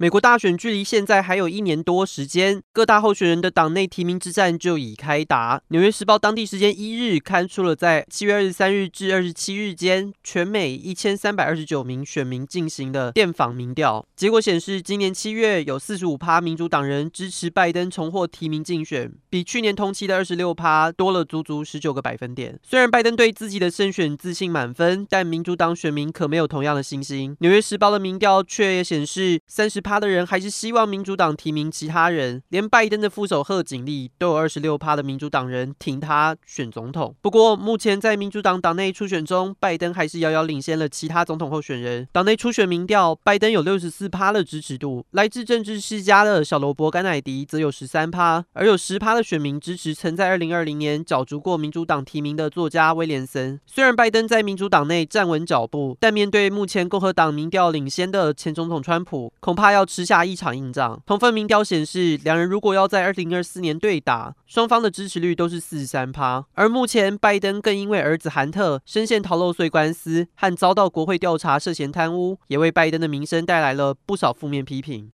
美国大选距离现在还有一年多时间，各大候选人的党内提名之战就已开打。纽约时报当地时间一日刊出了在七月二十三日至二十七日间，全美一千三百二十九名选民进行的电访民调，结果显示，今年七月有四十五趴民主党人支持拜登重获提名竞选，比去年同期的二十六趴多了足足十九个百分点。虽然拜登对自己的胜选自信满分，但民主党选民可没有同样的信心。纽约时报的民调却也显示，三十的人还是希望民主党提名其他人，连拜登的副手贺锦丽都有二十六趴的民主党人挺他选总统。不过，目前在民主党党内初选中，拜登还是遥遥领先了其他总统候选人。党内初选民调，拜登有六十四趴的支持度，来自政治世家的小罗伯·甘乃迪则有十三趴，而有十趴的选民支持曾在二零二零年角逐过民主党提名的作家威廉森。虽然拜登在民主党内站稳脚步，但面对目前共和党民调领先的前总统川普，恐怕要要吃下。一场硬仗。同分民调显示，两人如果要在二零二四年对打，双方的支持率都是四十三趴。而目前，拜登更因为儿子韩特深陷逃漏税官司和遭到国会调查涉嫌贪污，也为拜登的名声带来了不少负面批评。